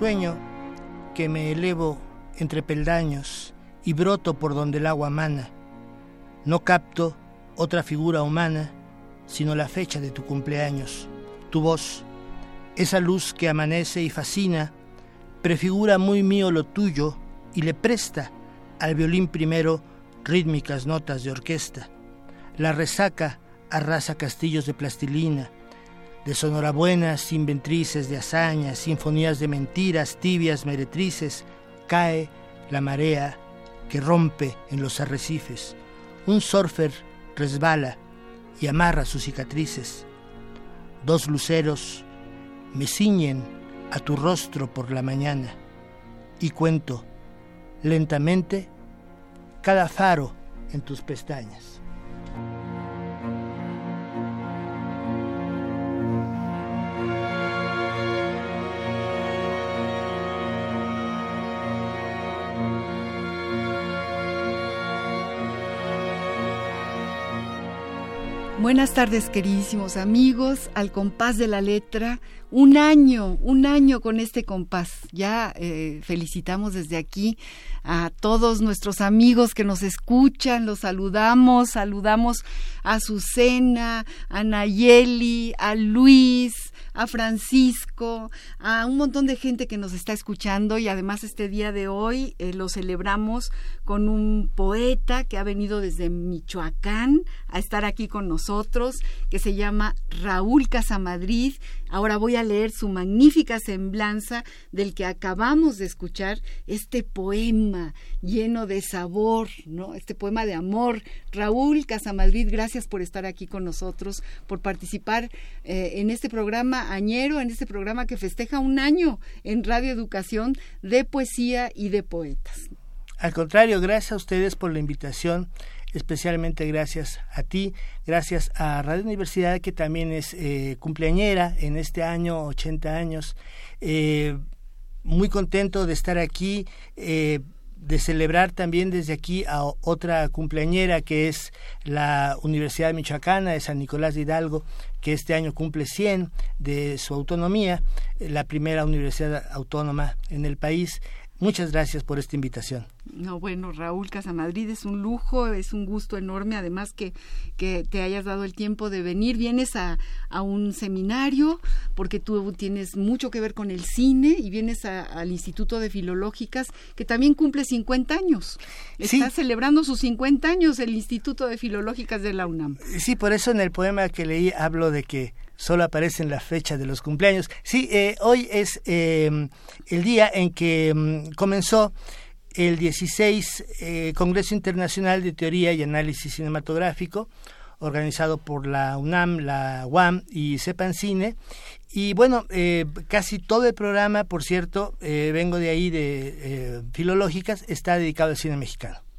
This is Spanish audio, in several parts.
Sueño que me elevo entre peldaños y broto por donde el agua mana. No capto otra figura humana, sino la fecha de tu cumpleaños, tu voz, esa luz que amanece y fascina, prefigura muy mío lo tuyo y le presta al violín primero rítmicas notas de orquesta. La resaca arrasa castillos de plastilina, de sonorabuenas inventrices de hazañas, sinfonías de mentiras, tibias meretrices, cae la marea que rompe en los arrecifes. Un surfer resbala y amarra sus cicatrices. Dos luceros me ciñen a tu rostro por la mañana y cuento lentamente cada faro en tus pestañas. Buenas tardes, queridísimos amigos, al compás de la letra. Un año, un año con este compás. Ya eh, felicitamos desde aquí a todos nuestros amigos que nos escuchan, los saludamos, saludamos a Azucena, a Nayeli, a Luis, a Francisco, a un montón de gente que nos está escuchando y además este día de hoy eh, lo celebramos con un poeta que ha venido desde Michoacán a estar aquí con nosotros, que se llama Raúl Casamadrid. Ahora voy a leer su magnífica semblanza del que acabamos de escuchar, este poema lleno de sabor, ¿no? Este poema de amor. Raúl Casamadrid, gracias por estar aquí con nosotros, por participar eh, en este programa añero, en este programa que festeja un año en Radio Educación de poesía y de poetas. Al contrario, gracias a ustedes por la invitación, especialmente gracias a ti, gracias a Radio Universidad que también es eh, cumpleañera en este año, 80 años. Eh, muy contento de estar aquí. Eh, de celebrar también desde aquí a otra cumpleañera que es la Universidad Michoacana de San Nicolás de Hidalgo, que este año cumple 100 de su autonomía, la primera universidad autónoma en el país. Muchas gracias por esta invitación. No, bueno, Raúl Casamadrid, es un lujo, es un gusto enorme, además que, que te hayas dado el tiempo de venir. Vienes a, a un seminario, porque tú tienes mucho que ver con el cine, y vienes al Instituto de Filológicas, que también cumple 50 años. Está celebrando sus 50 años el Instituto de Filológicas de la UNAM. Sí, por eso en el poema que leí hablo de que solo aparece en la fecha de los cumpleaños. Sí, eh, hoy es em, el día en que em, comenzó el 16 eh, Congreso Internacional de Teoría y Análisis Cinematográfico, organizado por la UNAM, la UAM y CEPANCINE. Y bueno, eh, casi todo el programa, por cierto, vengo de ahí de Filológicas, está dedicado al cine mexicano.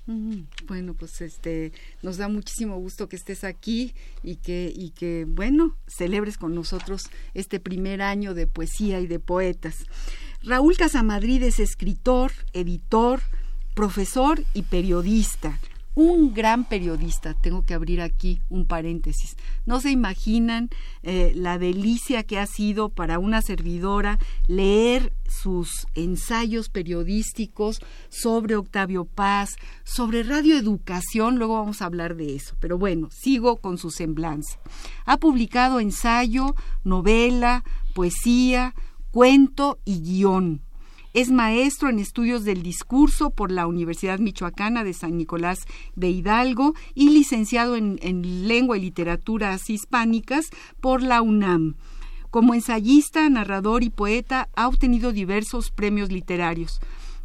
Bueno, pues este nos da muchísimo gusto que estés aquí y que y que bueno, celebres con nosotros este primer año de poesía y de poetas. Raúl Casamadrid es escritor, editor, profesor y periodista. Un gran periodista. Tengo que abrir aquí un paréntesis. No se imaginan eh, la delicia que ha sido para una servidora leer sus ensayos periodísticos sobre Octavio Paz, sobre radioeducación, luego vamos a hablar de eso, pero bueno, sigo con su semblanza. Ha publicado ensayo, novela, poesía, cuento y guion es maestro en estudios del discurso por la Universidad Michoacana de San Nicolás de Hidalgo y licenciado en, lengua y literaturas hispánicas por la UNAM. Como ensayista, narrador y poeta ha obtenido diversos premios literarios.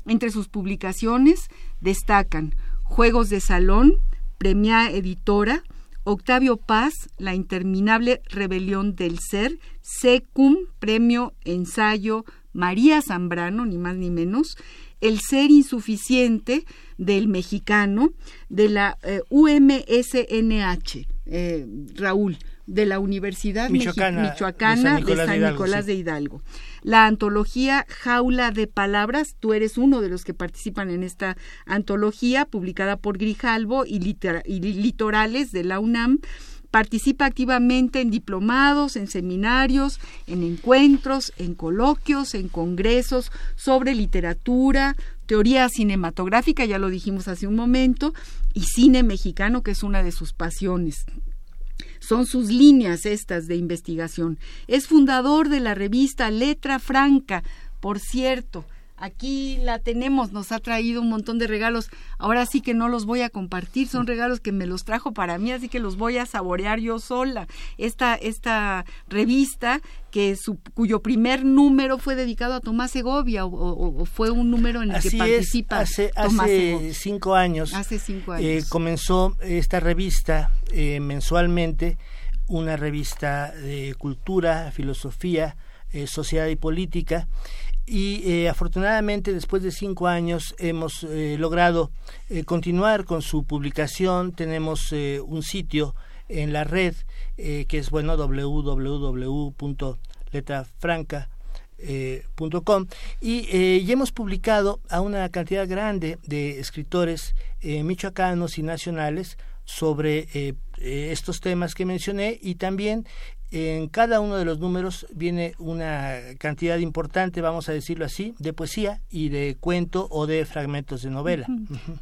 Entre sus publicaciones destacan Juegos de Salón, Premia Editora, Octavio Paz, La interminable rebelión del ser, Secum, Premio Ensayo María Zambrano, ni más ni menos, el ser insuficiente del mexicano de la eh, UMSNH, eh, Raúl, de la Universidad Michoacana, de San Nicolás, de, Hidalgo, La antología Jaula de Palabras, tú eres uno de los que participan en esta antología, publicada por Grijalvo y Litorales de la UNAM, Participa activamente en diplomados, en seminarios, en encuentros, en coloquios, en congresos sobre literatura, teoría cinematográfica, ya lo dijimos hace un momento, y cine mexicano, que es una de sus pasiones. Son sus líneas estas de investigación. Es fundador de la revista Letra Franca, por cierto, Aquí la tenemos, nos ha traído un montón de regalos. Ahora sí que no los voy a compartir, son regalos que me los trajo para mí, así que los voy a saborear yo sola. Esta, esta revista que su, cuyo primer número fue dedicado a Tomás Segovia o, fue un número en el que participa hace, hace cinco años. Hace cinco eh, años. comenzó esta revista eh, mensualmente, una revista de cultura, filosofía, eh, sociedad y política y eh, afortunadamente después de cinco años hemos eh, logrado eh, continuar con su publicación. Tenemos un sitio en la red que es bueno www.letrafranca.com y, y, hemos publicado a una cantidad grande de escritores michoacanos y nacionales sobre estos temas que mencioné y también en cada uno de los números viene una cantidad importante, vamos a decirlo así, de poesía y de cuento o de fragmentos de novela.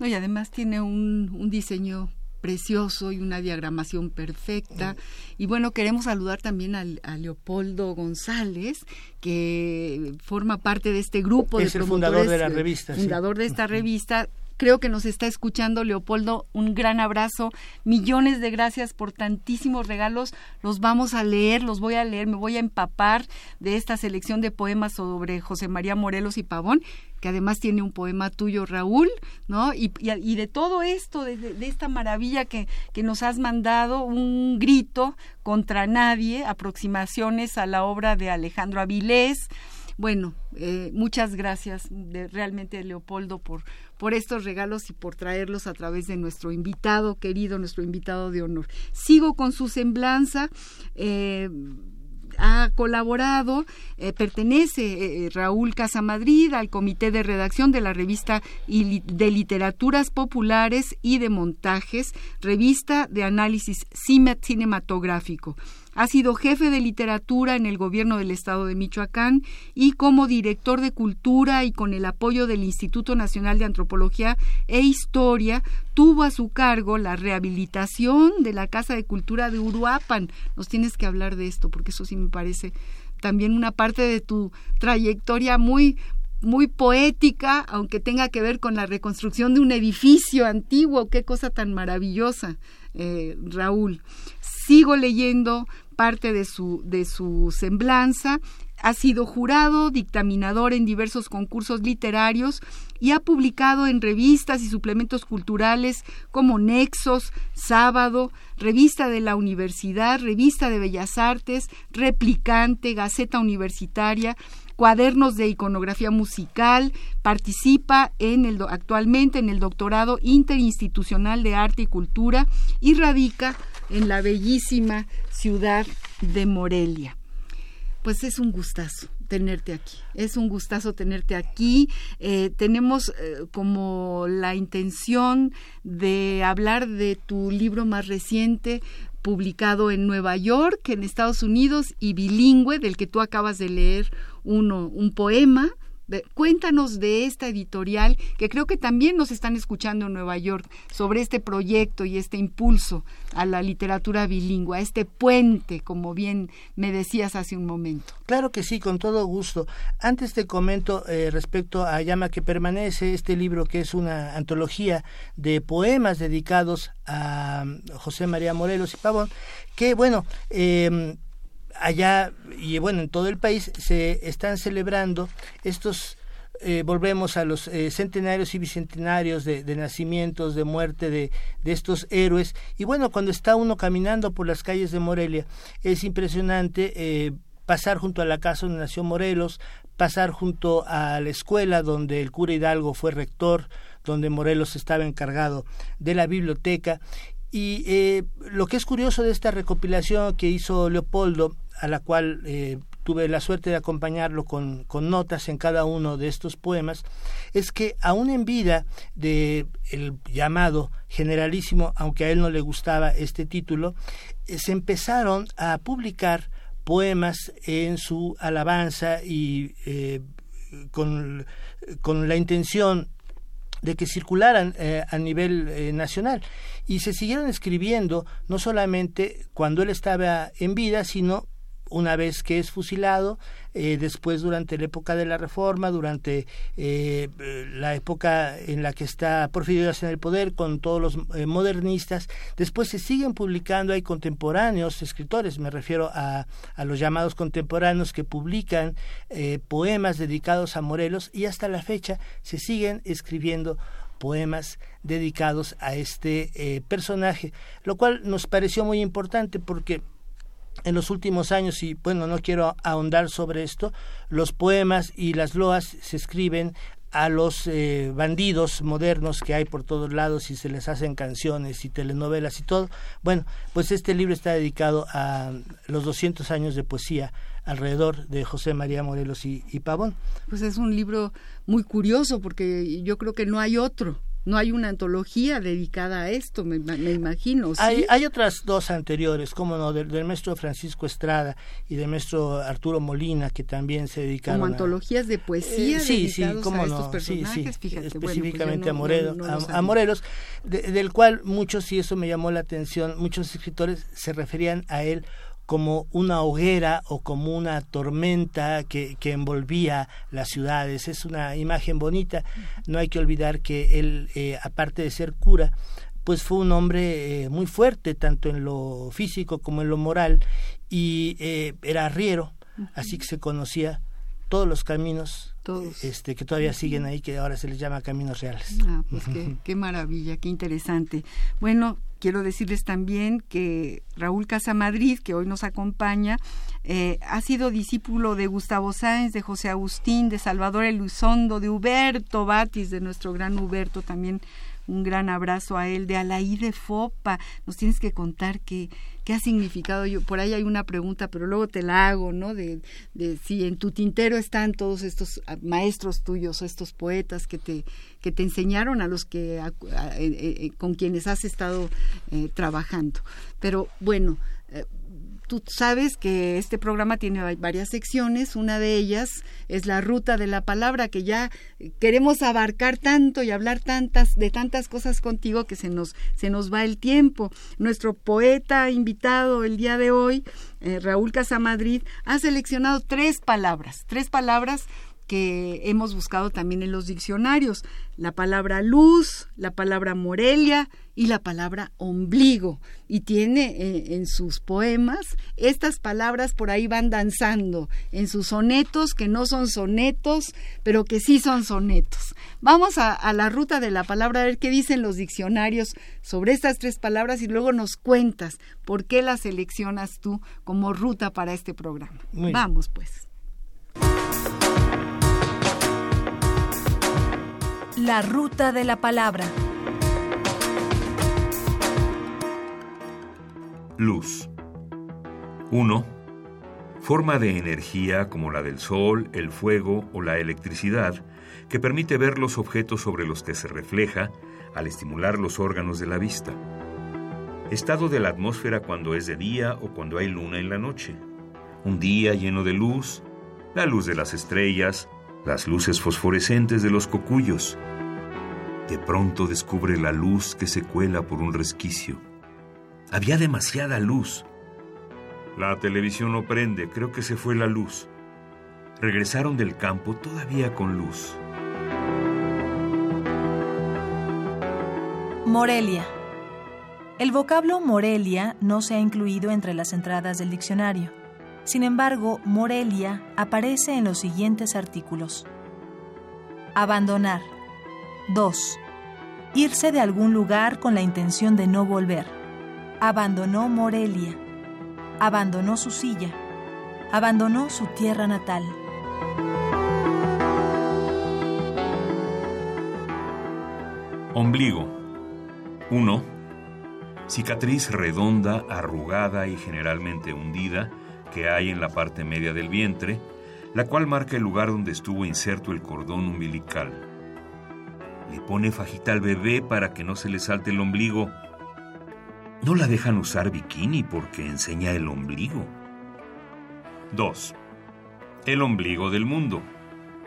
y además tiene un, un diseño precioso y una diagramación perfecta. Y bueno, queremos saludar también al, a Leopoldo González, que forma parte de este grupo es el fundador de la revista. Fundador de esta revista, Creo que nos está escuchando Leopoldo. Un gran abrazo. Millones de gracias por tantísimos regalos. Los vamos a leer, los voy a leer, me voy a empapar de esta selección de poemas sobre José María Morelos y Pavón que además tiene un poema tuyo, Raúl, ¿no? Y, y, de todo esto, de, de, esta maravilla que, que, nos has mandado, un grito contra nadie, aproximaciones a la obra de Alejandro Avilés. Bueno, eh, muchas gracias realmente, Leopoldo, por, por estos regalos y por traerlos a través de nuestro invitado querido, nuestro invitado de honor. Sigo con su semblanza. Eh, ha colaborado, eh, pertenece eh, Raúl Casamadrid al comité de redacción de la revista de literaturas populares y de montajes, revista de análisis cinematográfico. Ha sido jefe de literatura en el gobierno del estado de Michoacán y como director de cultura y con el apoyo del Instituto Nacional de Antropología e Historia tuvo a su cargo la rehabilitación de la Casa de Cultura de Uruapan. Nos tienes que hablar de esto porque eso sí me parece también una parte de tu trayectoria muy muy poética, aunque tenga que ver con la reconstrucción de un edificio antiguo. Qué cosa tan maravillosa, eh, Raúl. Sigo leyendo parte de su, de su semblanza. Ha sido jurado, dictaminador en diversos concursos literarios y ha publicado en revistas y suplementos culturales como Nexos, Sábado, Revista de la Universidad, Revista de Bellas Artes, Replicante, Gaceta Universitaria, cuadernos de iconografía musical, participa en el, actualmente en el doctorado interinstitucional de arte y cultura y radica en la bellísima ciudad de Morelia. Pues es un gustazo tenerte aquí. Es un gustazo tenerte aquí. Eh, tenemos eh, como la intención de hablar de tu libro más reciente, publicado en Nueva York, en Estados Unidos, y bilingüe, del que tú acabas de leer uno, un poema cuéntanos de esta editorial que creo que también nos están escuchando en Nueva York sobre este proyecto y este impulso a la literatura bilingüe, a este puente, como bien me decías hace un momento. Claro que sí, con todo gusto. Antes te comento eh, respecto a Llama que permanece, este libro que es una antología de poemas dedicados a José María Morelos y Pavón, que bueno, eh, allá y bueno, en todo el país se están celebrando estos eh, volvemos a los eh, centenarios y bicentenarios de, nacimientos, de muerte de, de, estos héroes. Y bueno, cuando está uno caminando por las calles de Morelia, es impresionante eh, pasar junto a la casa donde nació Morelos, pasar junto a la escuela donde el cura Hidalgo fue rector, donde Morelos estaba encargado de la biblioteca. Y lo que es curioso de esta recopilación que hizo Leopoldo a la cual eh, tuve la suerte de acompañarlo con, con, notas en cada uno de estos poemas, es que aún en vida de el llamado generalísimo, aunque a él no le gustaba este título, eh, se empezaron a publicar poemas en su alabanza y eh, con, con, la intención de que circularan a nivel nacional. Y se siguieron escribiendo no solamente cuando él estaba en vida, sino una vez que es fusilado, eh, después durante la época de la Reforma, durante eh, la época en la que está Porfirio en el poder con todos los eh, modernistas, después se siguen publicando, hay contemporáneos, escritores, me refiero a, a los llamados contemporáneos que publican poemas dedicados a Morelos y hasta la fecha se siguen escribiendo poemas dedicados a este personaje, lo cual nos pareció muy importante porque en los últimos años, y bueno, no quiero ahondar sobre esto, los poemas y las loas se escriben a los eh, bandidos modernos que hay por todos lados y se les hacen canciones y telenovelas y todo. Bueno, pues este libro está dedicado a los 200 años de poesía alrededor de José María Morelos y Pavón. Pues es un libro muy curioso porque yo creo que no hay otro no hay una antología dedicada a esto, me, imagino. Hay, hay otras dos anteriores, como no, del, maestro Francisco Estrada y del maestro Arturo Molina, que también se dedicaron Como antologías de poesía eh, sí, sí, cómo a estos personajes, sí, pues específicamente a, a Morelos, del cual muchos, y eso me llamó la atención, muchos escritores se referían a él como una hoguera o como una tormenta que, que, envolvía las ciudades. Es una imagen bonita. No hay que olvidar que él, eh, aparte de ser cura, pues fue un hombre eh, muy fuerte, tanto en lo físico como en lo moral, y eh, era arriero, así que se conocía todos los caminos Este, que todavía siguen ahí, que ahora se les llama caminos reales. Ah, pues qué, qué maravilla, qué interesante. Bueno, quiero decirles también que Raúl Casamadrid, que hoy nos acompaña, eh, ha sido discípulo de Gustavo Sáenz, de José Agustín, de Salvador Elizondo, de Huberto Batis, de nuestro gran Huberto también un gran abrazo a él, de Alaí de Fopa. Nos tienes que contar qué, qué ha significado. Yo, por ahí hay una pregunta, pero luego te la hago, ¿no? De, si en tu tintero están todos estos ah, maestros tuyos, estos poetas que te, que te enseñaron a los que eh, eh, con quienes has estado eh, trabajando. Pero bueno, tú sabes que este programa tiene varias secciones, una de ellas es la ruta de la palabra, que ya queremos abarcar tanto y hablar tantas de tantas cosas contigo que se nos se nos va el tiempo. Nuestro poeta invitado el día de hoy, eh, Raúl Casamadrid, ha seleccionado tres palabras, tres palabras que hemos buscado también en los diccionarios, la palabra luz, la palabra Morelia y la palabra ombligo. Y tiene eh, en sus poemas estas palabras por ahí van danzando, en sus sonetos que no son sonetos, pero que sí son sonetos. Vamos a, a la ruta de la palabra a ver qué dicen los diccionarios sobre estas tres palabras y luego nos cuentas por qué las seleccionas tú como ruta para este programa. Vamos pues. La ruta de la palabra. Luz. 1. forma de energía como la del sol, el fuego o la electricidad, que permite ver los objetos sobre los que se refleja al estimular los órganos de la vista. Estado de la atmósfera cuando es de día o cuando hay luna en la noche. Un día lleno de luz, la luz de las estrellas, las luces fosforescentes de los cocuyos. De pronto descubre la luz que se cuela por un resquicio. Había demasiada luz. La televisión no prende, creo que se fue la luz. Regresaron del campo todavía con luz. Morelia. El vocablo Morelia no se ha incluido entre las entradas del diccionario. Sin embargo, Morelia aparece en los siguientes artículos. Abandonar. 2. Irse de algún lugar con la intención de no volver. Abandonó Morelia. Abandonó su silla. Abandonó su tierra natal. Ombligo. 1. Cicatriz redonda, arrugada y generalmente hundida que hay en la parte media del vientre, la cual marca el lugar donde estuvo inserto el cordón umbilical. Le pone fajita al bebé para que no se le salte el ombligo. No la dejan usar bikini porque enseña el ombligo. 2. El ombligo del mundo.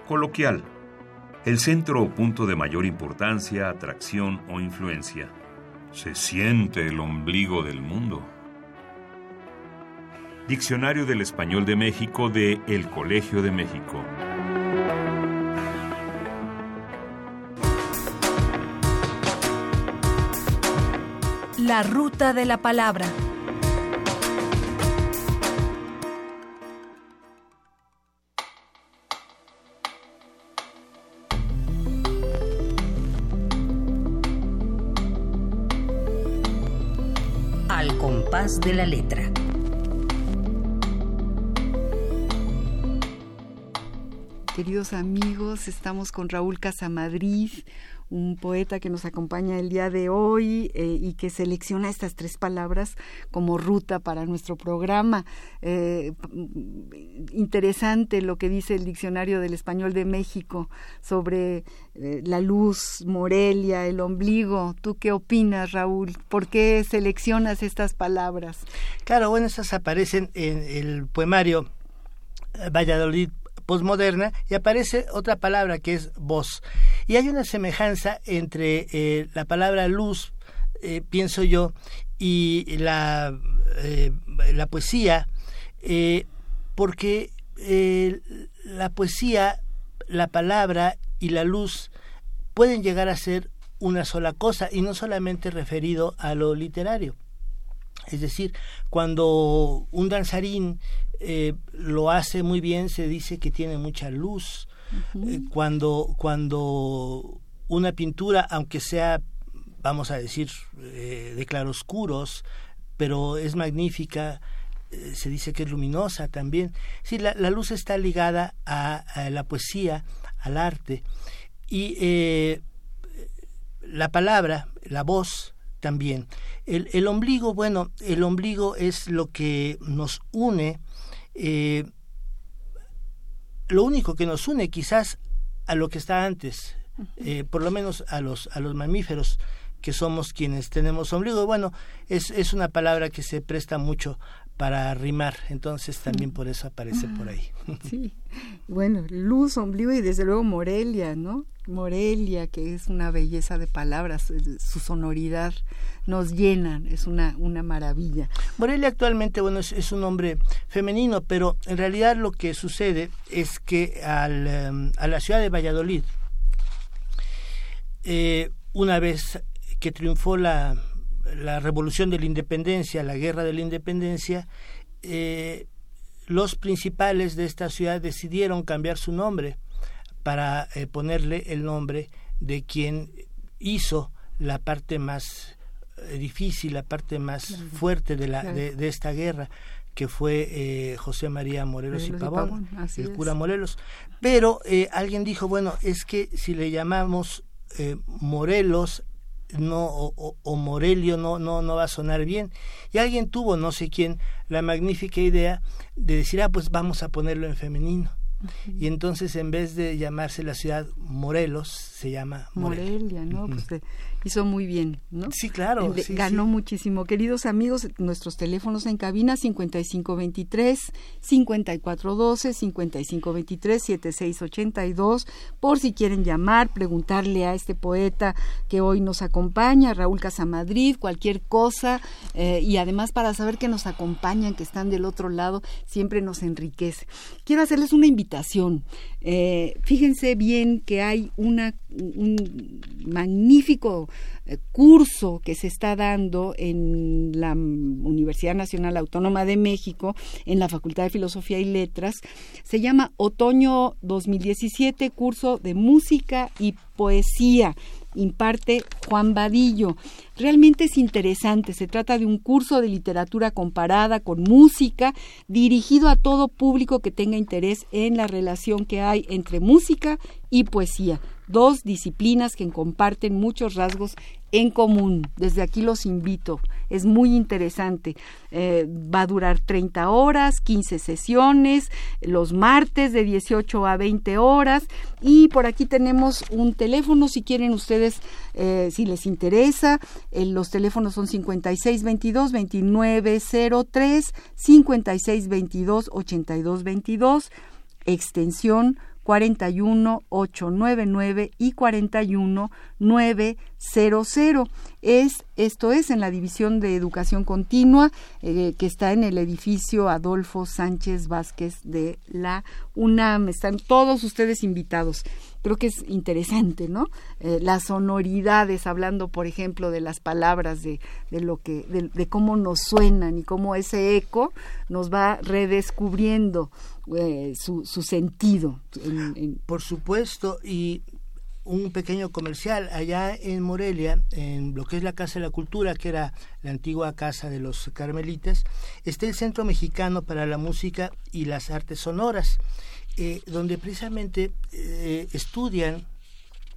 Coloquial. El centro o punto de mayor importancia, atracción o influencia. Se siente el ombligo del mundo. Diccionario del Español de México de El Colegio de México. La ruta de la palabra. Al compás de la letra. Queridos amigos, estamos con Raúl Casamadrid, un poeta que nos acompaña el día de hoy eh, y que selecciona estas tres palabras como ruta para nuestro programa. Eh, interesante lo que dice el Diccionario del Español de México sobre eh, la luz, Morelia, el ombligo. ¿Tú qué opinas, Raúl? ¿Por qué seleccionas estas palabras? Claro, bueno, estas aparecen en el poemario Valladolid posmoderna y aparece otra palabra que es voz. Y hay una semejanza entre eh, la palabra luz, eh, pienso yo, y la, eh, la poesía, porque la poesía, la palabra y la luz pueden llegar a ser una sola cosa y no solamente referido a lo literario. Es decir, cuando un danzarín eh, lo hace muy bien, se dice que tiene mucha luz. Eh, cuando, cuando una pintura, aunque sea, vamos a decir, eh, de claroscuros, pero es magnífica, se dice que es luminosa también. Sí, la, luz está ligada a, la poesía, al arte. Y la palabra, la voz, también. El, el, ombligo, bueno, el ombligo es lo que nos une eh, lo único que nos une quizás a lo que está antes, eh, por lo menos a los, a los mamíferos que somos quienes tenemos ombligo. Bueno, es, es una palabra que se presta mucho para rimar, entonces también por eso aparece por ahí. Sí, bueno, luz, ombligo y desde luego Morelia, ¿no? Morelia, que es una belleza de palabras, su sonoridad nos llena, es una, una maravilla. Morelia actualmente, bueno, es, un nombre femenino, pero en realidad lo que sucede es que al, em, a la ciudad de Valladolid, eh, una vez que triunfó la, la revolución de la independencia, la guerra de la independencia, eh, los principales de esta ciudad decidieron cambiar su nombre para eh, ponerle el nombre de quien hizo la parte más eh, difícil, la parte más fuerte de, la, de, esta guerra, que fue José María Morelos, y Pavón, el cura Morelos. Pero alguien dijo, bueno, es que si le llamamos Morelos no o, Morelio no, no, no va a sonar bien. Y alguien tuvo, no sé quién, la magnífica idea de decir, ah, pues vamos a ponerlo en femenino. Y entonces en vez de llamarse la ciudad Morelos, se llama Morelia, ¿no? Pues hizo muy bien, ¿no? Sí, claro. ganó muchísimo. Queridos amigos, nuestros teléfonos en cabina 5523 5412 5523 7682 por si quieren llamar, preguntarle a este poeta que hoy nos acompaña, Raúl Casamadrid, cualquier cosa eh, y además para saber que nos acompañan, que están del otro lado, siempre nos enriquece. Quiero hacerles una invitación. Eh, fíjense bien que hay una, un magnífico eh, curso que se está dando en la Universidad Nacional Autónoma de México, en la Facultad de Filosofía y Letras. Se llama Otoño 2017, curso de música y poesía imparte Juan Vadillo. Realmente es interesante, se trata de un curso de literatura comparada con música dirigido a todo público que tenga interés en la relación que hay entre música y poesía, dos disciplinas que comparten muchos rasgos en común. Desde aquí los invito. Es muy interesante. Eh, va a durar 30 horas, 15 sesiones, los martes de 18 a 20 horas. Y por aquí tenemos un teléfono si quieren ustedes, eh, si les interesa. Eh, los teléfonos son 5622-2903, 5622-8222, extensión 41899 y 41900. Es, esto es en la División de Educación Continua, eh, que está en el edificio Adolfo Sánchez Vázquez de la UNAM. Están todos ustedes invitados creo que es interesante, ¿no? Eh, las sonoridades, hablando, por ejemplo, de las palabras, de, de lo que, de, cómo nos suenan y cómo ese eco nos va redescubriendo eh, su, su, sentido. Por supuesto, y un pequeño comercial allá en Morelia, en lo que es la Casa de la Cultura, que era la antigua casa de los carmelitas, está el Centro Mexicano para la Música y las Artes Sonoras. Eh, donde precisamente eh, estudian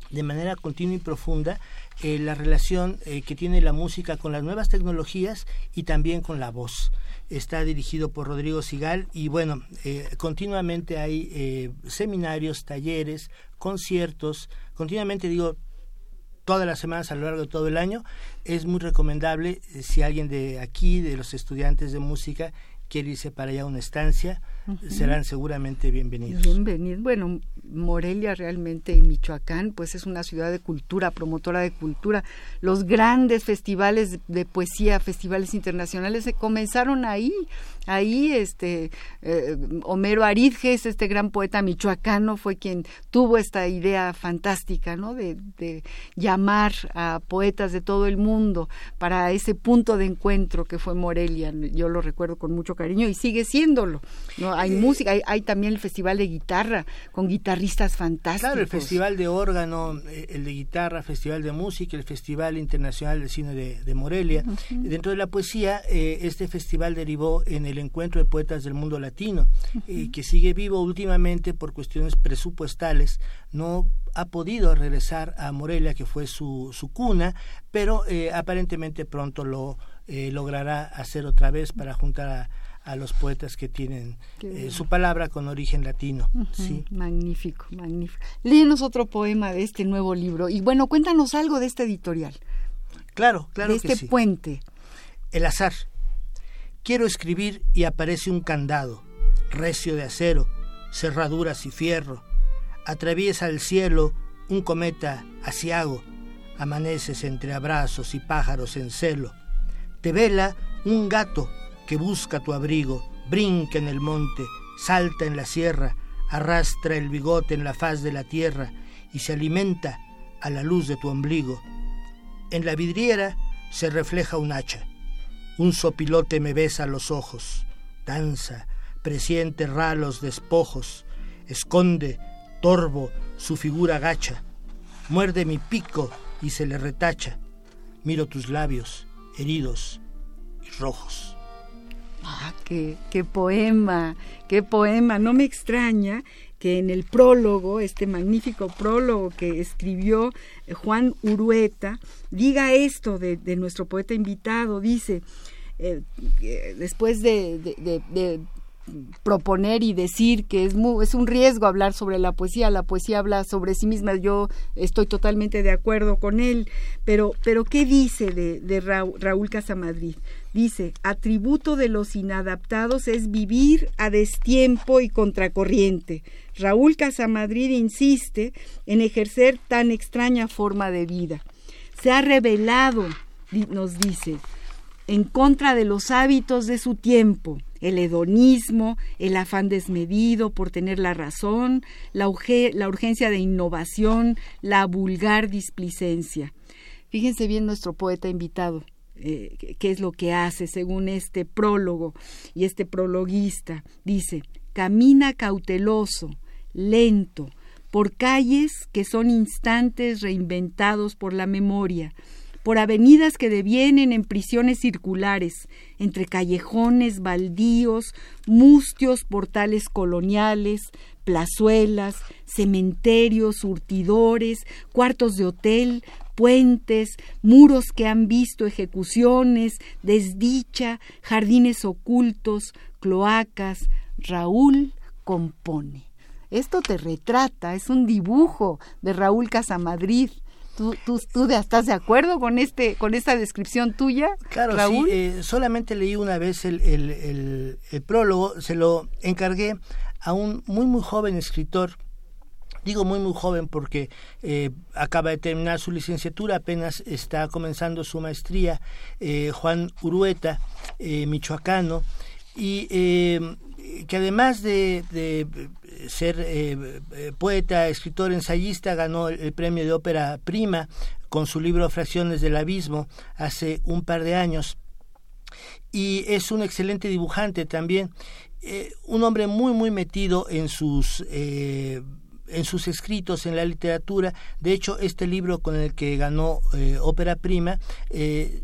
de manera continua y profunda eh, la relación que tiene la música con las nuevas tecnologías y también con la voz. Está dirigido por Rodrigo Sigal y bueno, continuamente hay seminarios, talleres, conciertos, continuamente digo, todas las semanas a lo largo de todo el año. Es muy recomendable si alguien de aquí, de los estudiantes de música, quiere irse para allá a una estancia, serán seguramente bienvenidos. Bienvenidos. Bueno, Morelia realmente en Michoacán, pues es una ciudad de cultura, promotora de cultura. Los grandes festivales de poesía, festivales internacionales se comenzaron ahí. Ahí, este, eh, Homero Aridges, este gran poeta michoacano, fue quien tuvo esta idea fantástica, ¿no? De, de llamar a poetas de todo el mundo para ese punto de encuentro que fue Morelia. Yo lo recuerdo con mucho cariño y sigue siéndolo. ¿no? Hay música, hay, también el festival de guitarra con guitarristas fantásticos. Claro, el festival de órgano, eh, el de guitarra, festival de música, el festival internacional de cine de, Morelia. Dentro de la poesía, eh, este festival derivó en el encuentro de poetas del mundo latino, eh, que sigue vivo últimamente por cuestiones presupuestales. No ha podido regresar a Morelia, que fue su, su cuna, pero aparentemente pronto lo logrará hacer otra vez para juntar a a los poetas que tienen eh, su palabra con origen latino. ¿sí? Magnífico, magnífico. Léenos otro poema de este nuevo libro y bueno, cuéntanos algo de este editorial. Claro, claro. De este puente. El azar. Quiero escribir y aparece un candado, recio de acero, cerraduras y fierro. Atraviesa el cielo un cometa asiago. Amaneces entre abrazos y pájaros en celo. Te vela un gato que busca tu abrigo, brinca en el monte, salta en la sierra, arrastra el bigote en la faz de la tierra y se alimenta a la luz de tu ombligo. En la vidriera se refleja un hacha. Un sopilote me besa los ojos, danza, presiente ralos despojos, esconde, torvo, su figura gacha. Muerde mi pico y se le retacha. Miro tus labios, heridos y rojos. Ah, qué, poema, qué poema. No me extraña que en el prólogo, este magnífico prólogo que escribió eh, Juan Urueta, diga esto de, nuestro poeta invitado. Dice, eh, eh, después de, proponer y decir que es, es un riesgo hablar sobre la poesía, la poesía habla sobre sí misma, yo estoy totalmente de acuerdo con él, pero, pero ¿qué dice de, de Raúl Casamadrid? Dice, atributo de los inadaptados es vivir a destiempo y contracorriente. Raúl Casamadrid insiste en ejercer tan extraña forma de vida. Se ha revelado, nos dice, en contra de los hábitos de su tiempo, el hedonismo, el afán desmedido por tener la razón, la, urgencia de innovación, la vulgar displicencia. Fíjense bien nuestro poeta invitado, eh, qué es lo que hace según este prólogo y este prologuista. Dice, camina cauteloso, lento, por calles que son instantes reinventados por la memoria, por avenidas que devienen en prisiones circulares, entre callejones baldíos, mustios portales coloniales, plazuelas, cementerios, surtidores, cuartos de hotel, puentes, muros que han visto ejecuciones, desdicha, jardines ocultos, cloacas, Raúl compone. Esto te retrata, es un dibujo de Raúl Casamadrid. ¿Tú, tú, tú estás de acuerdo con este con esta descripción tuya, claro, Raúl? Sí, eh, solamente leí una vez el, el, el, prólogo, se lo encargué a un muy muy joven escritor Digo muy muy joven porque eh, acaba de terminar su licenciatura, apenas está comenzando su maestría, eh, Juan Urueta, michoacano, y que además de, ser eh, eh, poeta, escritor, ensayista, ganó el, premio de ópera prima con su libro Fracciones del Abismo hace un par de años. Y es un excelente dibujante también, eh, un hombre muy, muy metido en sus en sus escritos, en la literatura. De hecho, este libro con el que ganó ópera prima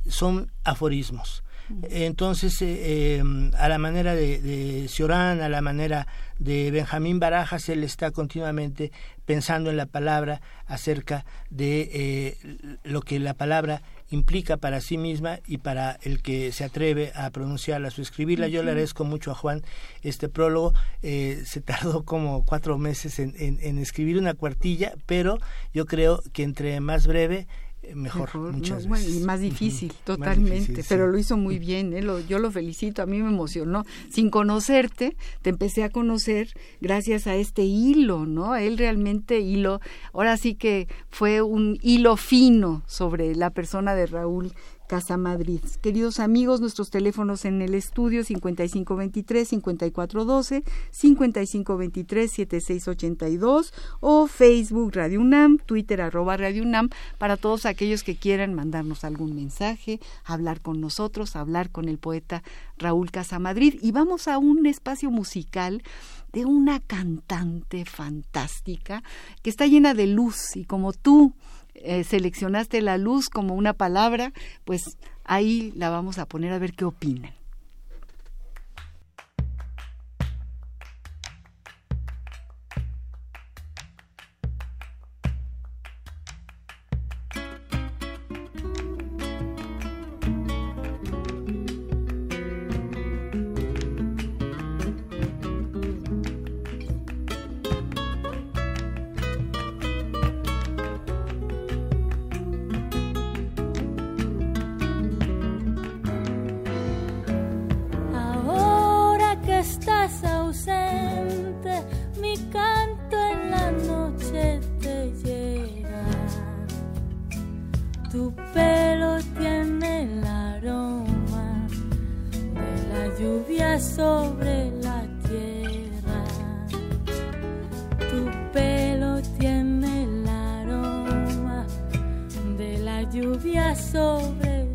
son aforismos. Entonces, eh, em, a la manera de, de Ciorán, a la manera de Benjamín Barajas, él está continuamente pensando en la palabra acerca de eh, lo que la palabra implica para sí misma y para el que se atreve a pronunciarla o escribirla. Yo le agradezco mucho a Juan este prólogo. Eh, se tardó como cuatro meses en, en, escribir una cuartilla, pero yo creo que entre más breve mejor, muchas y más difícil, totalmente, pero lo hizo muy bien, ¿eh? yo lo felicito, a mí me emocionó. Sin conocerte, te empecé a conocer gracias a este hilo, ¿no? Él realmente hilo, ahora sí que fue un hilo fino sobre la persona de Raúl Casa Madrid. Queridos amigos, nuestros teléfonos en el estudio 5523-5412, 5523-7682 o Facebook Radio UNAM, Twitter arroba Radio UNAM, para todos aquellos que quieran mandarnos algún mensaje, hablar con nosotros, hablar con el poeta Raúl Casamadrid. Y vamos a un espacio musical de una cantante fantástica que está llena de luz y como tú eh, seleccionaste la luz como una palabra, pues ahí la vamos a poner a ver qué opinan. Tu pelo tiene el aroma de la lluvia sobre la tierra. Tu pelo tiene el aroma de la lluvia sobre la tierra.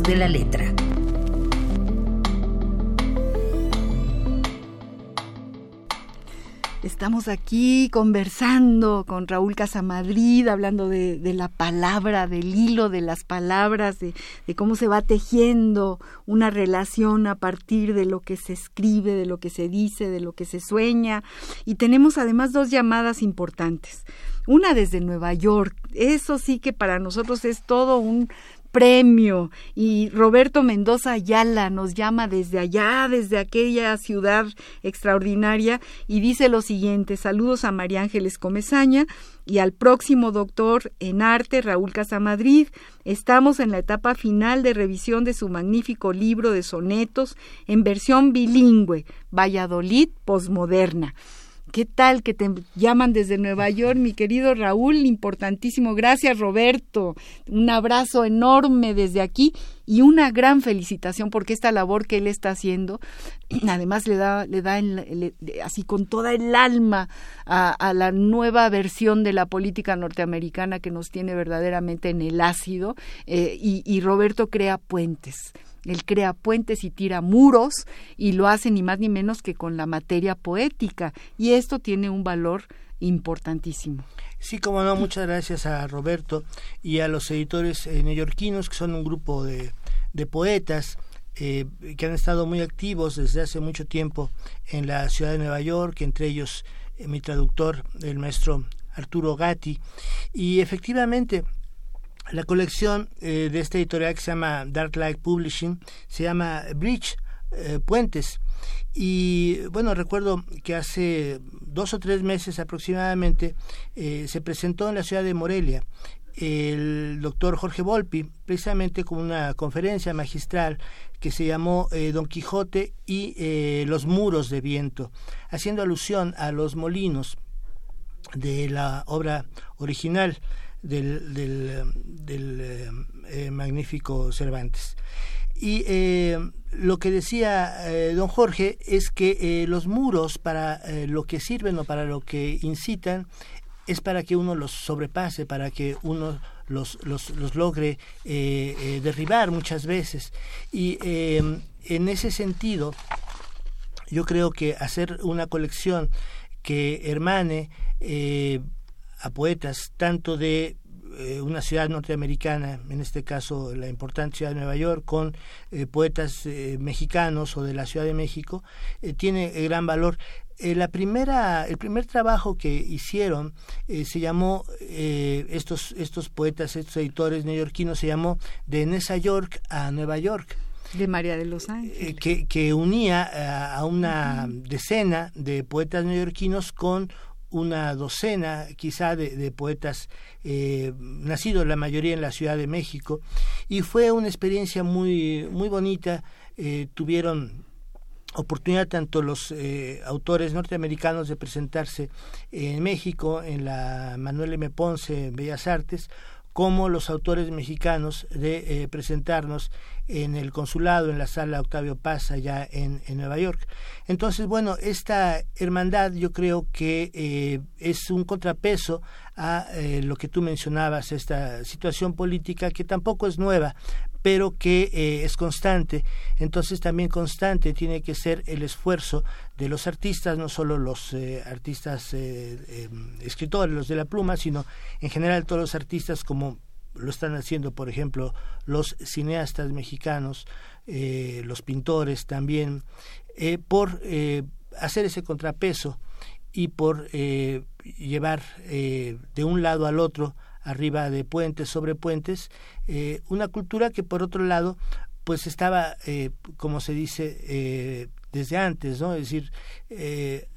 De la letra. Estamos aquí conversando con Raúl Casamadrid, hablando de, la palabra, del hilo de las palabras, de, de, cómo se va tejiendo una relación a partir de lo que se escribe, de lo que se dice, de lo que se sueña. Y tenemos además dos llamadas importantes. Una desde Nueva York. Eso sí que para nosotros es todo un premio y Roberto Mendoza Ayala nos llama desde allá, desde aquella ciudad extraordinaria y dice lo siguiente, saludos a María Ángeles Comezaña y al próximo doctor en arte Raúl Casamadrid. Estamos en la etapa final de revisión de su magnífico libro de sonetos en versión bilingüe, Valladolid posmoderna. ¿Qué tal que te llaman desde Nueva York, mi querido Raúl? Importantísimo. Gracias, Roberto. Un abrazo enorme desde aquí y una gran felicitación porque esta labor que él está haciendo, además le da, le da así con toda el alma a, la nueva versión de la política norteamericana que nos tiene verdaderamente en el ácido eh, y Roberto crea puentes él crea puentes y tira muros y lo hace ni más ni menos que con la materia poética y esto tiene un valor importantísimo. Sí, como no, muchas gracias a Roberto y a los editores eh, neoyorquinos que son un grupo de, de poetas eh, que han estado muy activos desde hace mucho tiempo en la ciudad de Nueva York, entre ellos eh, mi traductor, el maestro Arturo Gatti. Y efectivamente, la colección eh, de esta editorial que se llama Dark Light Publishing se llama Bridge eh, Puentes. Y bueno, recuerdo que hace dos o tres meses aproximadamente eh, se presentó en la ciudad de Morelia el doctor Jorge Volpi, precisamente con una conferencia magistral que se llamó Don Quijote y los muros de viento, haciendo alusión a los molinos de la obra original del, del, eh, eh, magnífico Cervantes. Y eh, lo que decía don Jorge es que los muros para lo que sirven o para lo que incitan es para que uno los sobrepase, para que uno los, los, los logre derribar muchas veces. Y en ese sentido, yo creo que hacer una colección que hermane a poetas tanto de eh, una ciudad norteamericana, en este caso la importante ciudad de Nueva York, con eh, poetas eh, mexicanos o de la Ciudad de México, tiene gran valor. Eh, la primera, el primer trabajo que hicieron eh, se llamó, eh, estos, estos poetas, estos editores neoyorquinos, se llamó De Nesa York a Nueva York. De María de los Ángeles. que, que unía a una decena de poetas neoyorquinos con una docena quizá de, poetas eh, nacidos la mayoría en la Ciudad de México y fue una experiencia muy muy bonita eh, tuvieron oportunidad tanto los eh, autores norteamericanos de presentarse en México en la Manuel M. Ponce en Bellas Artes como los autores mexicanos de presentarnos en el consulado, en la sala Octavio Paz, allá en, Nueva York. Entonces, bueno, esta hermandad yo creo que eh, es un contrapeso a eh, lo que tú mencionabas, esta situación política que tampoco es nueva, pero que eh, es constante. Entonces también constante tiene que ser el esfuerzo de los artistas, no solo los artistas escritores, los de la pluma, sino en general todos los artistas como lo están haciendo, por ejemplo, los cineastas mexicanos, eh, los pintores también, eh, por eh, hacer ese contrapeso y por llevar de un lado al otro, arriba de puentes, sobre puentes, una cultura que por otro lado, pues estaba, como se dice, desde antes, ¿no? Es decir,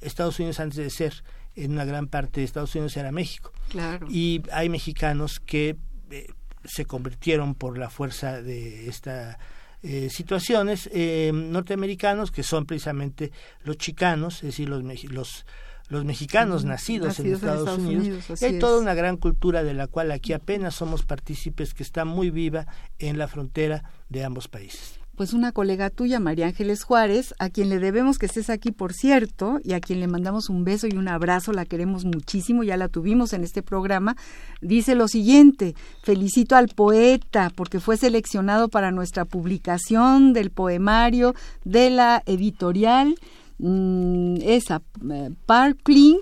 Estados Unidos antes de ser en una gran parte de Estados Unidos era México. Claro. Y hay mexicanos que eh, se convirtieron por la fuerza de estas eh, situaciones eh, norteamericanos que son precisamente los chicanos, es decir, los, los los mexicanos nacidos, en, Estados Unidos. hay toda una gran cultura de la cual aquí apenas somos partícipes que está muy viva en la frontera de ambos países. Pues una colega tuya, María Ángeles Juárez, a quien le debemos que estés aquí, por cierto, y a quien le mandamos un beso y un abrazo, la queremos muchísimo, ya la tuvimos en este programa, dice lo siguiente, felicito al poeta porque fue seleccionado para nuestra publicación del poemario de la editorial, mm, esa, eh, Parkling,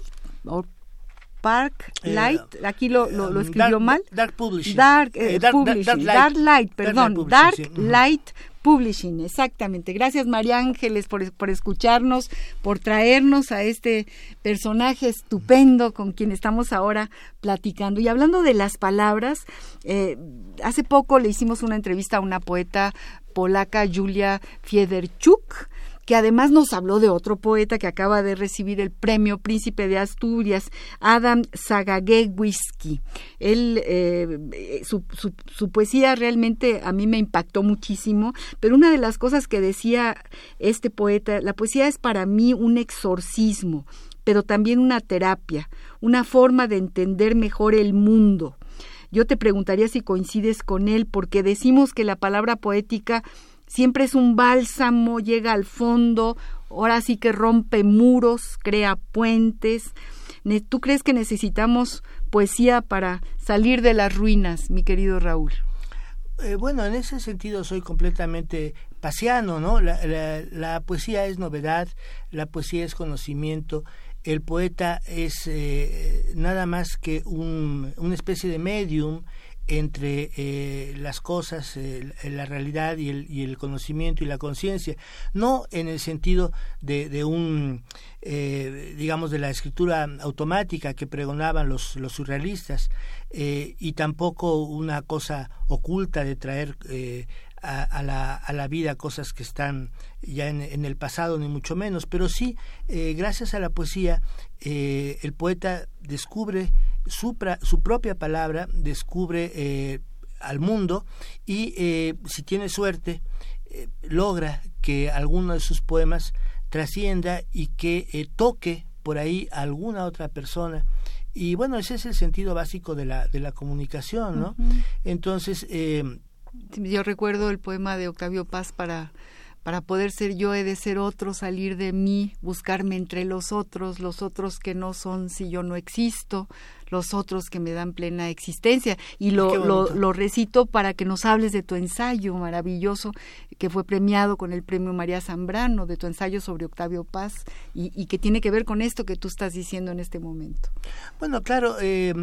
Park eh, Light, aquí lo, lo, um, escribió mal. Dark Publishing. Dark, eh, Publishing. Dark, Light, perdón. Dark Light Publishing, exactamente. Gracias María Ángeles por, por, escucharnos, por traernos a este personaje estupendo con quien estamos ahora platicando. Y hablando de las palabras, eh, hace poco le hicimos una entrevista a una poeta polaca, Julia Fiederchuk, que además nos habló de otro poeta que acaba de recibir el premio Príncipe de Asturias, Adam Zagajewski. Él, eh, su, su, poesía realmente a mí me impactó muchísimo, pero una de las cosas que decía este poeta, la poesía es para mí un exorcismo, pero también una terapia, una forma de entender mejor el mundo. Yo te preguntaría si coincides con él, porque decimos que la palabra poética siempre es un bálsamo, llega al fondo, ahora sí que rompe muros, crea puentes. ¿Tú crees que necesitamos poesía para salir de las ruinas, mi querido Raúl? Eh, bueno, en ese sentido soy completamente pasiano, ¿no? La, poesía es novedad, la poesía es conocimiento, el poeta es eh, nada más que un, una especie de medium entre eh, las cosas, la realidad y el, y el, conocimiento y la conciencia, no en el sentido de, de un, eh, digamos, de la escritura automática que pregonaban los, los surrealistas, eh, y tampoco una cosa oculta de traer a, la, a, la, vida cosas que están ya en, el pasado, ni mucho menos, pero sí, gracias a la poesía, el poeta descubre su, su propia palabra descubre eh, al mundo y eh, si tiene suerte eh, logra que alguno de sus poemas trascienda y que toque por ahí a alguna otra persona. Y bueno ese es el sentido básico de la de la comunicación no entonces yo recuerdo el poema de Octavio Paz para para poder ser yo he de ser otro, salir de mí, buscarme entre los otros, los otros que no son si yo no existo, los otros que me dan plena existencia. Y lo, lo, recito para que nos hables de tu ensayo maravilloso que fue premiado con el premio María Zambrano, de tu ensayo sobre Octavio Paz y, que tiene que ver con esto que tú estás diciendo en este momento. Bueno, claro, eh,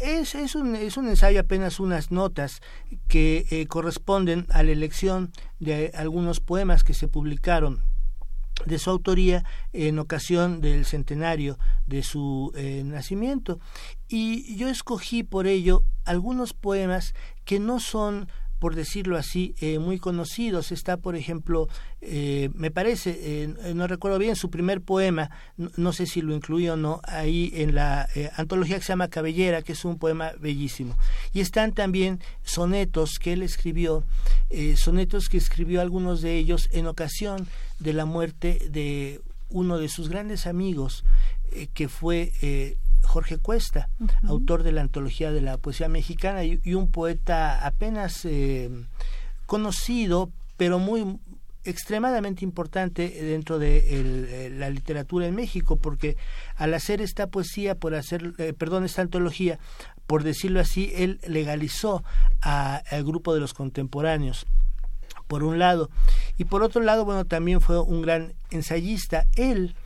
es, es, un, es un ensayo apenas unas notas que eh, corresponden a la elección de algunos poemas que se publicaron de su autoría en ocasión del centenario de su eh, nacimiento. Y yo escogí por ello algunos poemas que no son por decirlo así, eh, muy conocidos. Está, por ejemplo, eh, me parece, eh, no recuerdo bien, su primer poema, no, sé si lo incluí o no, ahí en la antología que se llama Cabellera, que es un poema bellísimo. Y están también sonetos que él escribió, sonetos que escribió algunos de ellos en ocasión de la muerte de uno de sus grandes amigos, que fue Jorge Cuesta, autor de la antología de la poesía mexicana y, un poeta apenas eh, conocido, pero muy extremadamente importante dentro de eh, la literatura en México, porque al hacer esta poesía, por hacer, eh, perdón, esta antología, por decirlo así, él legalizó al grupo de los contemporáneos por un lado. Y por otro lado, bueno, también fue un gran ensayista. Él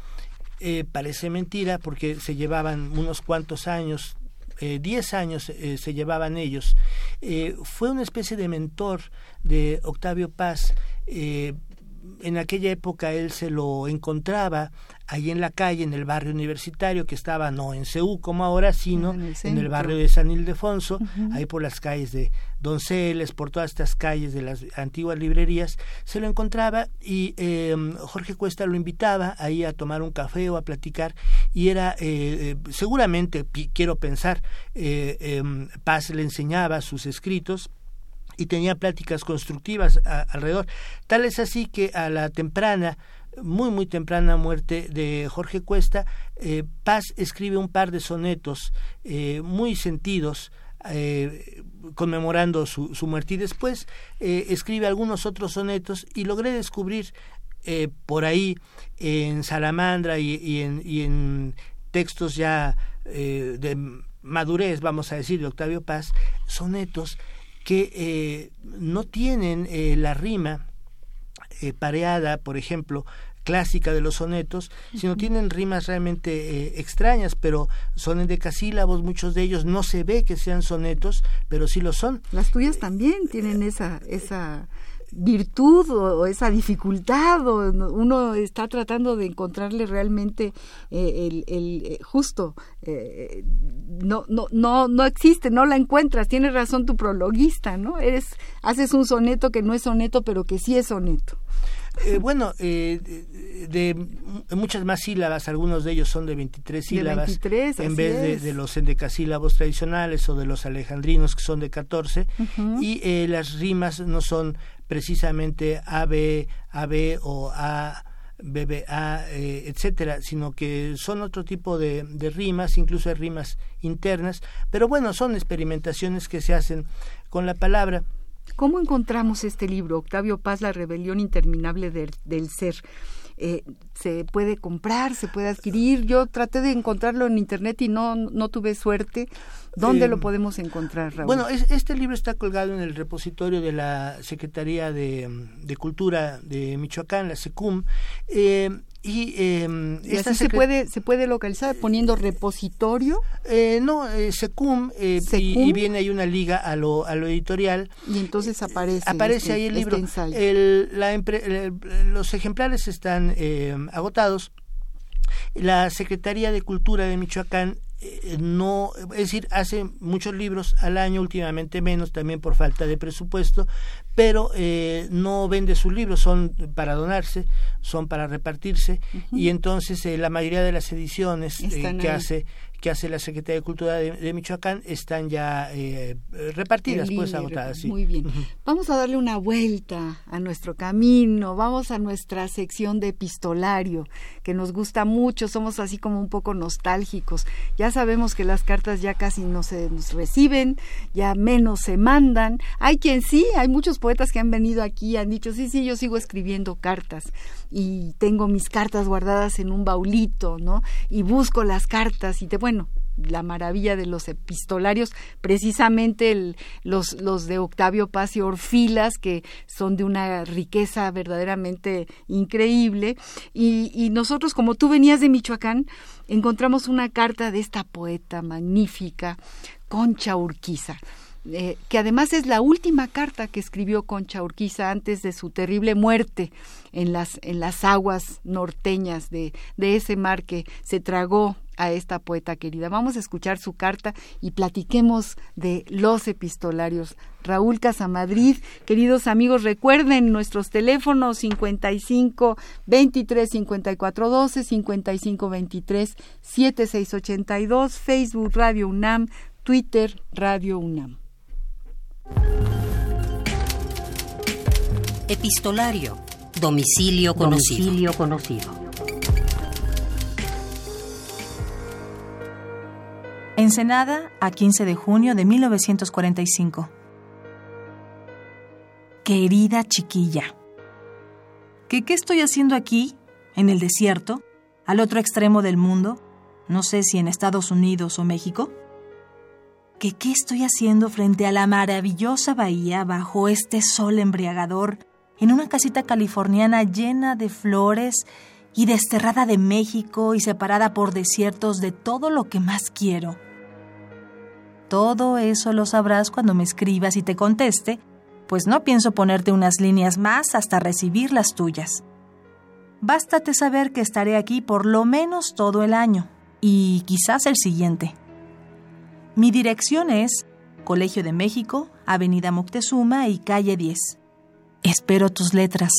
eh, parece mentira porque se llevaban unos cuantos años, eh, diez años eh, se llevaban ellos. fue una especie de mentor de Octavio Paz en aquella época él se lo encontraba ahí en la calle, en el barrio universitario, que estaba no en Ceú como ahora, sino en el, barrio de San Ildefonso, ahí por las calles de Donceles, por todas estas calles de las antiguas librerías, se lo encontraba y em, Jorge Cuesta lo invitaba ahí a tomar un café o a platicar y era, eh, eh, seguramente, quiero pensar, eh, em, Paz le enseñaba sus escritos, y tenía pláticas constructivas alrededor. Tal es así que a la temprana, muy muy temprana muerte de Jorge Cuesta, eh, Paz escribe un par de sonetos eh, muy sentidos eh, conmemorando su, su, muerte y después escribe algunos otros sonetos y logré descubrir por ahí en Salamandra y, en, y en textos ya de madurez, vamos a decir, de Octavio Paz, sonetos que eh, no tienen eh, la rima eh, pareada, por ejemplo, clásica de los sonetos, sino tienen rimas realmente extrañas, pero son en decasílabos, muchos de ellos no se ve que sean sonetos, pero sí lo son. Las tuyas también tienen esa esa virtud o, esa dificultad o uno está tratando de encontrarle realmente eh, el, el, eh, justo eh, no no no no existe no la encuentras. Tienes razón tu prologuista no eres haces un soneto que no es soneto pero que sí es soneto. Bueno, de, muchas más sílabas, algunos de ellos son de 23 sílabas, en vez de, los endecasílabos tradicionales o de los alejandrinos que son de 14, y eh, las rimas no son precisamente AB, AB o A. BBA, eh, etcétera, sino que son otro tipo de, de, rimas, incluso hay rimas internas, pero bueno, son experimentaciones que se hacen con la palabra. ¿Cómo encontramos este libro, Octavio Paz, La rebelión interminable del, ser? Eh, se puede comprar, se puede adquirir. Yo traté de encontrarlo en internet y no, no tuve suerte. ¿Dónde lo em, podemos encontrar, Raúl? Bueno, este libro está colgado en el repositorio de la Secretaría de, Cultura de Michoacán, la SECUM. Eh, y, eh, se puede se puede localizar poniendo repositorio. Eh, no eh, secum, eh, Y, viene ahí una liga a lo a lo editorial. Y entonces aparece aparece este, ahí el libro. este el, la, los ejemplares están agotados. La Secretaría de Cultura de Michoacán eh, no, es decir, hace muchos libros al año, últimamente menos, también por falta de presupuesto, pero eh, no vende sus libros, son para donarse, son para repartirse, y entonces eh, la mayoría de las ediciones que hace que hace la Secretaría de Cultura de, Michoacán están ya eh, repartidas, pues agotadas. Muy bien. Vamos a darle una vuelta a nuestro camino, vamos a nuestra sección de epistolario, que nos gusta mucho, somos así como un poco nostálgicos. Ya sabemos que las cartas ya casi no se nos reciben, ya menos se mandan. Hay quien sí, hay muchos poetas que han venido aquí han dicho, sí, sí, yo sigo escribiendo cartas y tengo mis cartas guardadas en un baulito, ¿no? Y busco las cartas y te, bueno, la maravilla de los epistolarios, precisamente los, los de Octavio Paz y Orfilas, que son de una riqueza verdaderamente increíble. Y nosotros, como tú venías de Michoacán, encontramos una carta de esta poeta magnífica, Concha Urquiza eh, que además es la última carta que escribió Concha Urquiza antes de su terrible muerte en las, en las aguas norteñas de, de ese mar que se tragó a esta poeta querida. Vamos a escuchar su carta y platiquemos de los epistolarios. Raúl Casamadrid, queridos amigos, recuerden nuestros teléfonos 55 23 54 12, 55 23 76 82, Facebook Radio UNAM, Twitter Radio UNAM. Epistolario. Domicilio conocido. Domicilio conocido. Ensenada, a 15 de junio de 1945. Querida chiquilla, ¿qué, ¿qué estoy haciendo aquí, en el desierto, al otro extremo del mundo? No sé si en Estados Unidos o México. ¿Qué, ¿Qué estoy haciendo frente a la maravillosa bahía bajo este sol embriagador, en una casita californiana llena de flores y desterrada de México y separada por desiertos de todo lo que más quiero. Todo eso lo sabrás cuando me escribas y te conteste, pues no pienso ponerte unas líneas más hasta recibir las tuyas. Bástate saber que estaré aquí por lo menos todo el año, y quizás el siguiente. Mi dirección es Colegio de México, Avenida Moctezuma y Calle 10. Espero tus letras.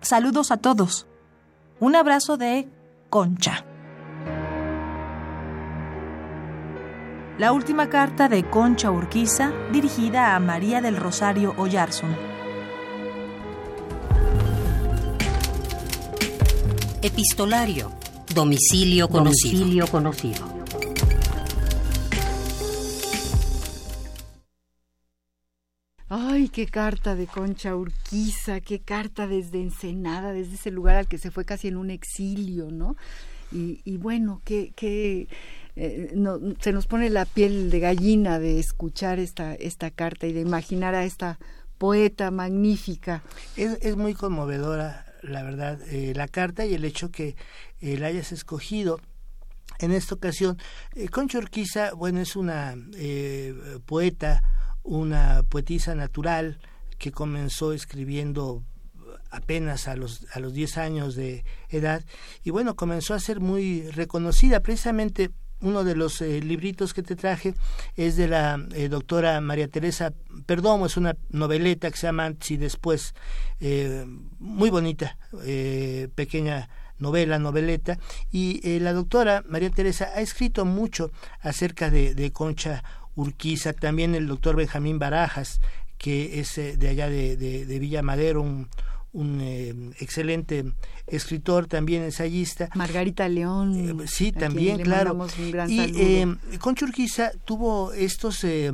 Saludos a todos. Un abrazo de Concha. La última carta de Concha Urquiza dirigida a María del Rosario Oyarzún. Epistolario. Domicilio conocido. Domicilio conocido. Qué carta de Concha Urquiza, qué carta desde Ensenada, desde ese lugar al que se fue casi en un exilio, ¿no? Y, bueno, qué, qué eh, se nos pone la piel de gallina de escuchar esta, esta carta y de imaginar a esta poeta magnífica. Es, es muy conmovedora, la verdad, eh, la carta y el hecho que eh, la hayas escogido. En esta ocasión, Concha Urquiza, bueno, es una poeta, una poetisa natural que comenzó escribiendo apenas a los, a los 10 años de edad y bueno, comenzó a ser muy reconocida. Precisamente uno de los eh, libritos que te traje es de la eh, doctora María Teresa Perdomo, es una noveleta que se llama Antes y Después, eh, muy bonita, pequeña novela, noveleta, y la doctora María Teresa ha escrito mucho acerca de, Concha Urquiza, también el doctor Benjamín Barajas, que es de allá de, de Villa Madero, un, un eh, excelente escritor, también ensayista. Margarita León. Eh, sí, también, claro. y eh, Conchurquiza tuvo estos eh,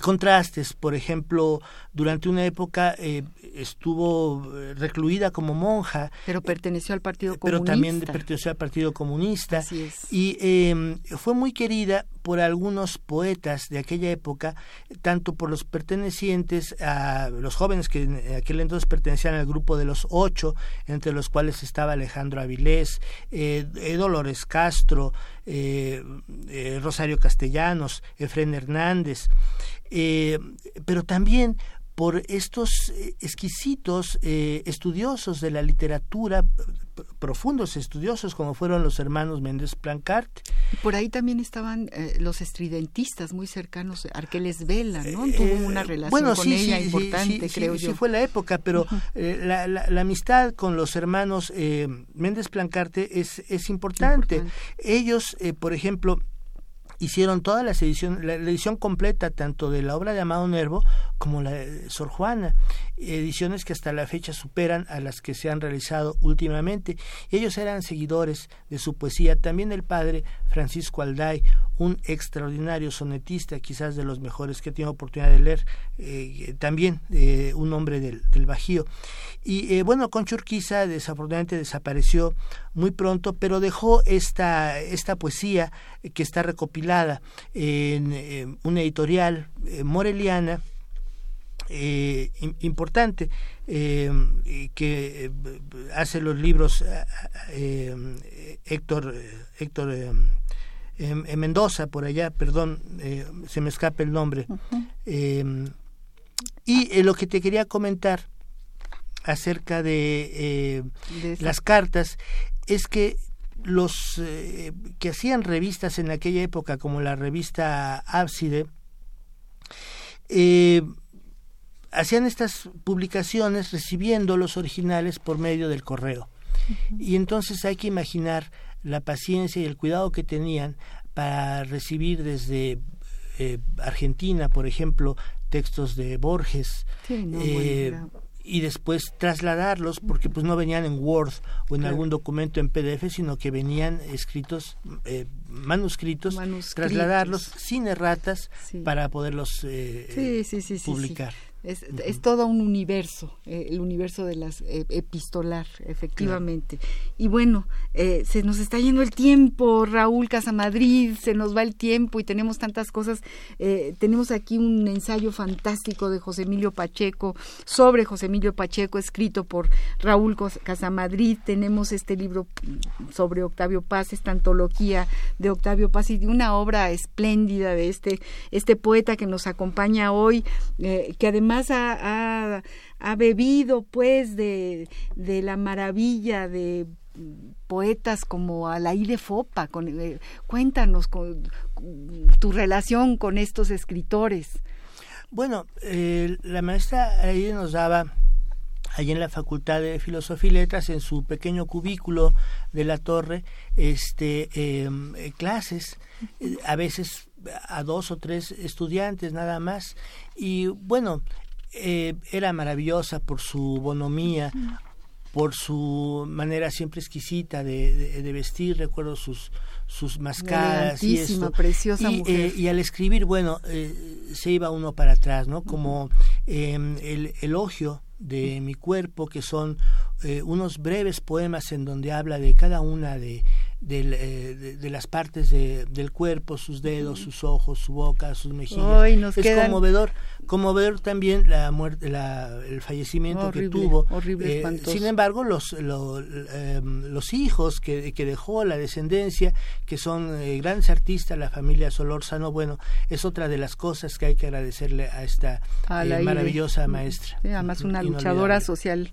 contrastes, por ejemplo, durante una época eh, estuvo eh, recluida como monja. Pero perteneció al Partido Comunista. Pero también perteneció al Partido Comunista. Y em, fue muy querida por algunos poetas de aquella época, tanto por los pertenecientes a los jóvenes que en aquel entonces pertenecían al grupo de los ocho, entre los cuales estaba Alejandro Avilés, eh, Dolores Castro, Rosario Castellanos, Efren Hernández, pero también por estos eh, exquisitos eh, estudiosos de la literatura, profundos estudiosos como fueron los hermanos Méndez Plancart. Por ahí también estaban eh, los estridentistas muy cercanos, Arqueles Vela, ¿no? Tuvo una relación con ella importante, creo yo. Sí, fue la época, pero la, la, amistad con los hermanos Méndez Plancarte es, es importante. importante. Ellos, por ejemplo, hicieron toda las ediciones, la, edición completa tanto de la obra de Amado Nervo como la de Sor Juana, ediciones que hasta la fecha superan a las que se han realizado últimamente. Ellos eran seguidores de su poesía, también el padre Francisco Alday, un extraordinario sonetista, quizás de los mejores que he tenido oportunidad de leer, eh, también eh, un hombre del, del Bajío. Y eh, bueno, Concho Urquiza desafortunadamente desapareció muy pronto, pero dejó esta, esta poesía que está recopilada en una editorial moreliana importante que hace los libros Héctor Héctor en, Mendoza, por allá, perdón, eh, se me escapa el nombre. Em, y lo que te quería comentar acerca de, las cartas es que los que hacían revistas en aquella época, como la revista Ábside, hacían estas publicaciones recibiendo los originales por medio del correo. Y entonces hay que imaginar la paciencia y el cuidado que tenían para recibir desde eh, Argentina, por ejemplo, textos de Borges. Eh, y después trasladarlos porque pues no venían en Word o en algún documento en PDF sino que venían escritos eh, manuscritos, trasladarlos sin erratas para poderlos publicar es, todo un universo, eh, el universo de las eh, epistolar, efectivamente. Y bueno, eh, se nos está yendo el tiempo, Raúl Casamadrid, se nos va el tiempo y tenemos tantas cosas. tenemos aquí un ensayo fantástico de José Emilio Pacheco, sobre José Emilio Pacheco, escrito por Raúl Casamadrid. Tenemos este libro sobre Octavio Paz, esta antología de Octavio Paz y de una obra espléndida de este, este poeta que nos acompaña hoy, que además ha, bebido pues de, la maravilla de poetas como Alaide Fopa. Con, eh, cuéntanos con, tu relación con estos escritores. Bueno, eh, la maestra ahí nos daba allí en la Facultad de Filosofía y Letras, en su pequeño cubículo de la torre, este, em, eh, clases, a veces a dos o tres estudiantes nada más. Y bueno, eh, era maravillosa por su bonomía, por su manera siempre exquisita de, de, vestir, recuerdo sus sus mascadas y esto. preciosa y, mujer. Eh, y al escribir, bueno, eh, se iba uno para atrás, ¿no? Como em, el elogio de mi cuerpo, que son unos breves poemas en donde habla de cada una de, eh, de, las partes del cuerpo, sus dedos, sus ojos, su boca, sus mejillas. es conmovedor, conmovedor también la muerte, el fallecimiento que tuvo. Horrible, eh, sin embargo, los em, los hijos que, que, dejó, la descendencia, que son eh, grandes artistas, la familia Solórzano, bueno, es otra de las cosas que hay que agradecerle a esta maravillosa maestra. además una luchadora social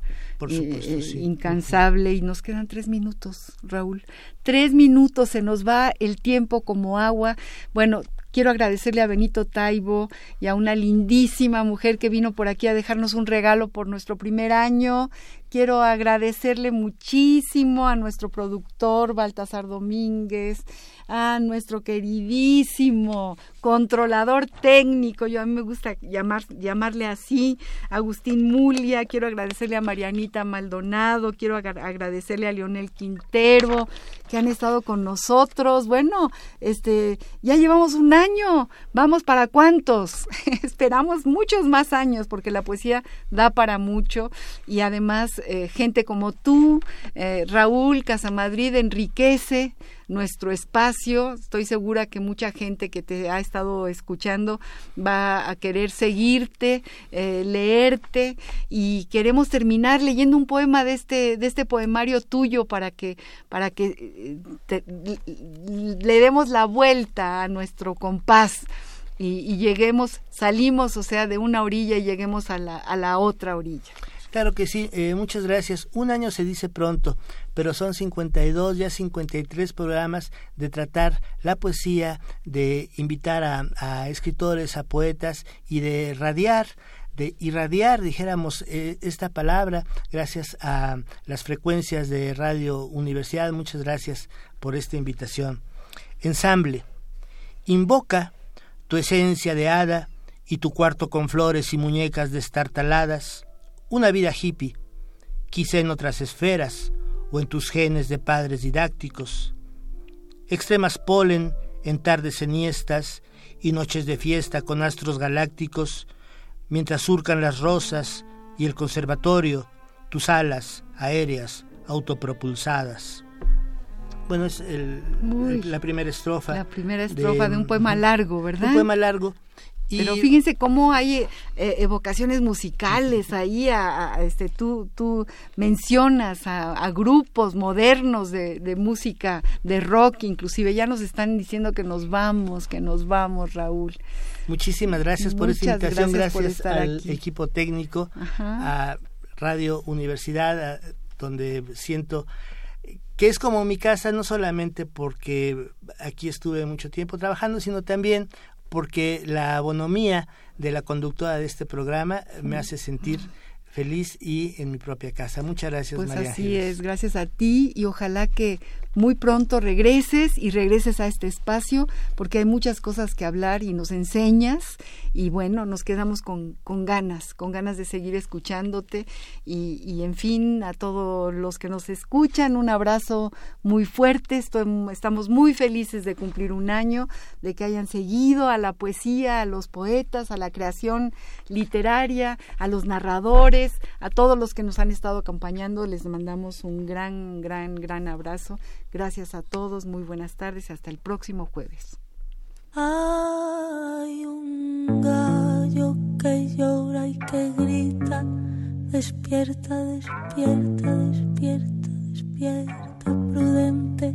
incansable y nos quedan tres minutos, Raúl. Tres minutos, se nos va el tiempo como agua. Bueno, quiero agradecerle a Benito Taibo y a una lindísima mujer que vino por aquí a dejarnos un regalo por nuestro primer año. Quiero agradecerle muchísimo a nuestro productor Baltasar Domínguez, a nuestro queridísimo controlador técnico, yo a mí me gusta llamar, llamarle así, Agustín Mulia, quiero agradecerle a Marianita Maldonado, quiero agradecerle a Leonel Quintero, que han estado con nosotros. Bueno, este, ya llevamos un año, vamos para cuántos, esperamos muchos más años, porque la poesía da para mucho. Y además eh, gente como tú, eh, Raúl Casamadrid, enriquece nuestro espacio. Estoy segura que mucha gente que te ha estado escuchando va a querer seguirte, eh, leerte y queremos terminar leyendo un poema de este de este poemario tuyo para que para que le demos la vuelta a nuestro compás. Y, lleguemos, salimos, o sea, de una orilla y lleguemos a la, a la otra orilla. Claro que sí, eh, muchas gracias. Un año se dice pronto, pero son 52, ya 53 programas de tratar la poesía, de invitar a, escritores, a poetas y de radiar de irradiar, dijéramos, eh, esta palabra, gracias a las frecuencias de Radio Universidad. Muchas gracias por esta invitación. Ensamble. Invoca tu esencia de hada y tu cuarto con flores y muñecas destartaladas una vida hippie, quizá en otras esferas o en tus genes de padres didácticos. Extremas polen en tardes eniestas y noches de fiesta con astros galácticos, mientras surcan las rosas y el conservatorio, tus alas aéreas autopropulsadas. Bueno, es la primera estrofa. La primera estrofa de, un poema largo, ¿verdad? Un poema largo Pero fíjense cómo hay eh, evocaciones musicales ahí, a, este, tú, tú mencionas a, grupos modernos de, de, música, de rock, inclusive ya nos están diciendo que nos vamos, que nos vamos, Raúl. Muchísimas gracias por esta invitación, gracias, al equipo técnico, a Radio Universidad, donde siento que es como mi casa, no solamente porque aquí estuve mucho tiempo trabajando, sino también porque la bonomía de la conductora de este programa me hace sentir feliz y en mi propia casa. Muchas gracias, pues María. Así es, gracias a ti y ojalá que muy pronto regreses y regreses a este espacio porque hay muchas cosas que hablar y nos enseñas y bueno, nos quedamos con, con ganas, con ganas de seguir escuchándote y, y, en fin, a todos los que nos escuchan, un abrazo muy fuerte, estamos muy felices de cumplir un año, de que hayan seguido a la poesía, a los poetas, a la creación literaria, a los narradores, a todos los que nos han estado acompañando, les mandamos un gran, gran, gran abrazo Gracias a todos, muy buenas tardes hasta el próximo jueves. Hay un gallo que llora y que grita, despierta, despierta, despierta, despierta, prudente,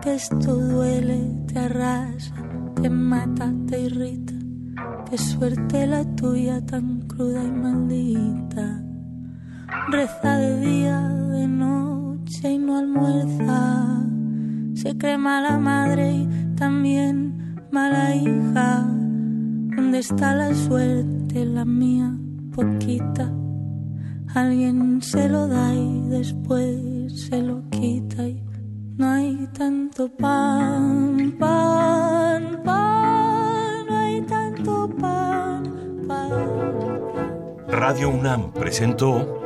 que esto duele, te arrasa, te mata, te irrita, qué suerte la tuya tan cruda y maldita, reza de día, de noche y no almuerza. Se cree mala madre y también mala hija. ¿Dónde está la suerte, la mía, poquita? Alguien se lo da y después se lo quita y no hay tanto pan, pan, pan, no hay tanto pan, pan. Radio UNAM presentó